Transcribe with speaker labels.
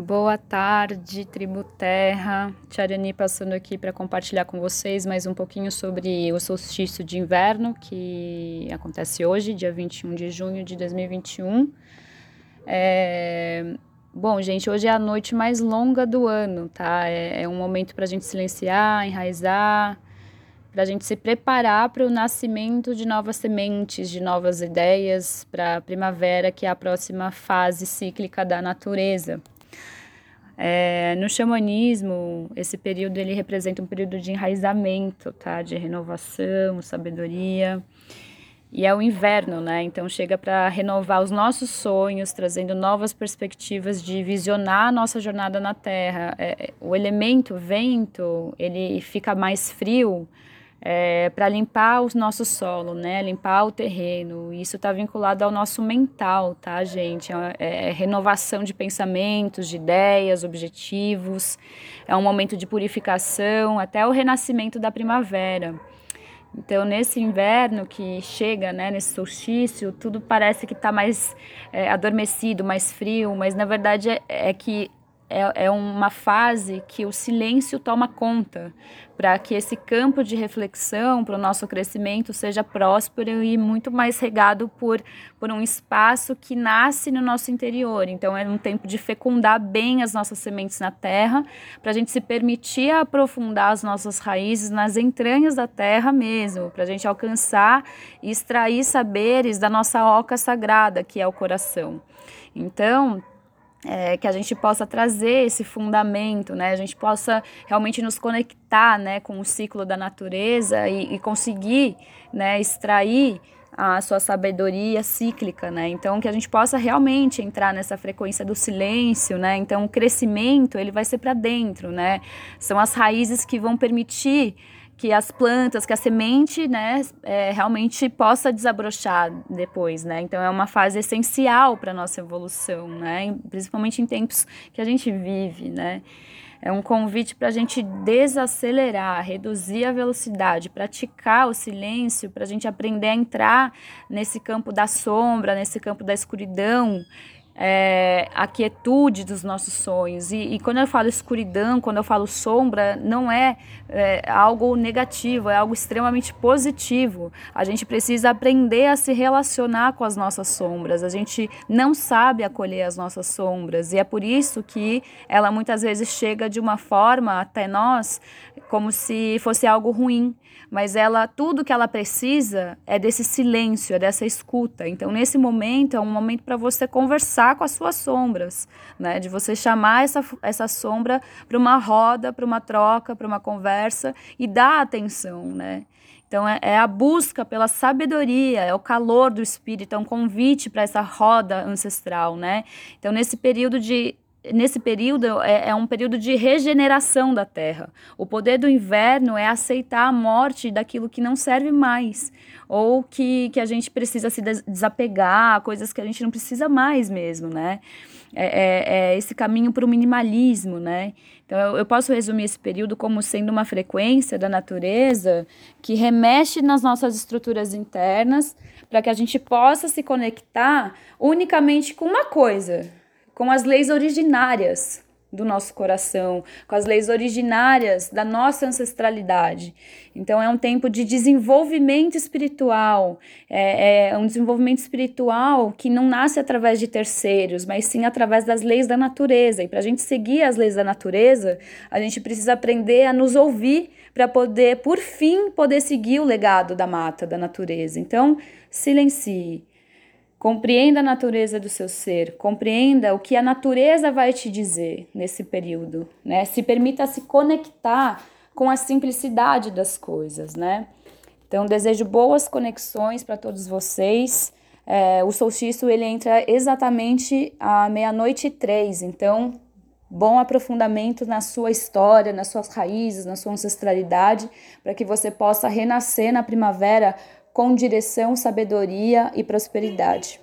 Speaker 1: Boa tarde, tribo Terra. Tiarani passando aqui para compartilhar com vocês mais um pouquinho sobre o solstício de inverno que acontece hoje, dia 21 de junho de 2021. É... Bom, gente, hoje é a noite mais longa do ano, tá? É, é um momento para a gente silenciar, enraizar, para a gente se preparar para o nascimento de novas sementes, de novas ideias, para a primavera, que é a próxima fase cíclica da natureza. É, no xamanismo, esse período ele representa um período de enraizamento, tá? De renovação, sabedoria. E é o inverno, né? Então chega para renovar os nossos sonhos, trazendo novas perspectivas de visionar a nossa jornada na Terra. É, é o elemento vento, ele fica mais frio, é, para limpar o nosso solo, né? Limpar o terreno. Isso está vinculado ao nosso mental, tá, gente? É, é, renovação de pensamentos, de ideias, objetivos. É um momento de purificação até o renascimento da primavera. Então, nesse inverno que chega, né, nesse solstício, tudo parece que está mais é, adormecido, mais frio, mas na verdade é, é que é, é uma fase que o silêncio toma conta, para que esse campo de reflexão para o nosso crescimento seja próspero e muito mais regado por, por um espaço que nasce no nosso interior. Então, é um tempo de fecundar bem as nossas sementes na terra, para a gente se permitir aprofundar as nossas raízes nas entranhas da terra mesmo, para a gente alcançar e extrair saberes da nossa oca sagrada, que é o coração. Então, é, que a gente possa trazer esse fundamento, né? A gente possa realmente nos conectar, né, com o ciclo da natureza e, e conseguir, né, extrair a sua sabedoria cíclica, né? Então que a gente possa realmente entrar nessa frequência do silêncio, né? Então o crescimento ele vai ser para dentro, né? São as raízes que vão permitir que as plantas, que a semente, né, é, realmente possa desabrochar depois, né? Então é uma fase essencial para nossa evolução, né? Principalmente em tempos que a gente vive, né? É um convite para a gente desacelerar, reduzir a velocidade, praticar o silêncio, para a gente aprender a entrar nesse campo da sombra, nesse campo da escuridão é, a quietude dos nossos sonhos. E, e, quando eu falo escuridão, quando eu falo sombra, não é, é, algo negativo, é algo extremamente positivo. A gente precisa aprender a se relacionar com as nossas sombras. A gente não sabe acolher as nossas sombras. E é por isso que ela muitas vezes chega de uma forma até nós como se fosse algo ruim mas ela tudo que ela precisa é desse silêncio, é dessa escuta. Então, nesse momento é um momento para você conversar com as suas sombras, né? De você chamar essa, essa sombra para uma roda, para uma troca, para uma conversa e dar atenção, né? Então, é, é, a busca pela sabedoria, é o calor do espírito, é um convite para essa roda ancestral, né? Então, nesse período de nesse período é, é, um período de regeneração da terra. O poder do inverno é aceitar a morte daquilo que não serve mais, ou que, que a gente precisa se desapegar, coisas que a gente não precisa mais mesmo, né? É, é, é esse caminho para o minimalismo, né? Então eu, eu posso resumir esse período como sendo uma frequência da natureza que remexe nas nossas estruturas internas para que a gente possa se conectar unicamente com uma coisa, com as leis originárias do nosso coração, com as leis originárias da nossa ancestralidade. Então, é um tempo de desenvolvimento espiritual, é, é, um desenvolvimento espiritual que não nasce através de terceiros, mas sim através das leis da natureza. E para a gente seguir as leis da natureza, a gente precisa aprender a nos ouvir para poder, por fim, poder seguir o legado da mata, da natureza. Então, silencie Compreenda a natureza do seu ser, compreenda o que a natureza vai te dizer nesse período, né? Se permita se conectar com a simplicidade das coisas, né? Então, desejo boas conexões para todos vocês. É, o solstício ele entra exatamente à meia-noite e três, então bom aprofundamento na sua história, nas suas raízes, na sua ancestralidade, para que você possa renascer na primavera com direção, sabedoria e prosperidade.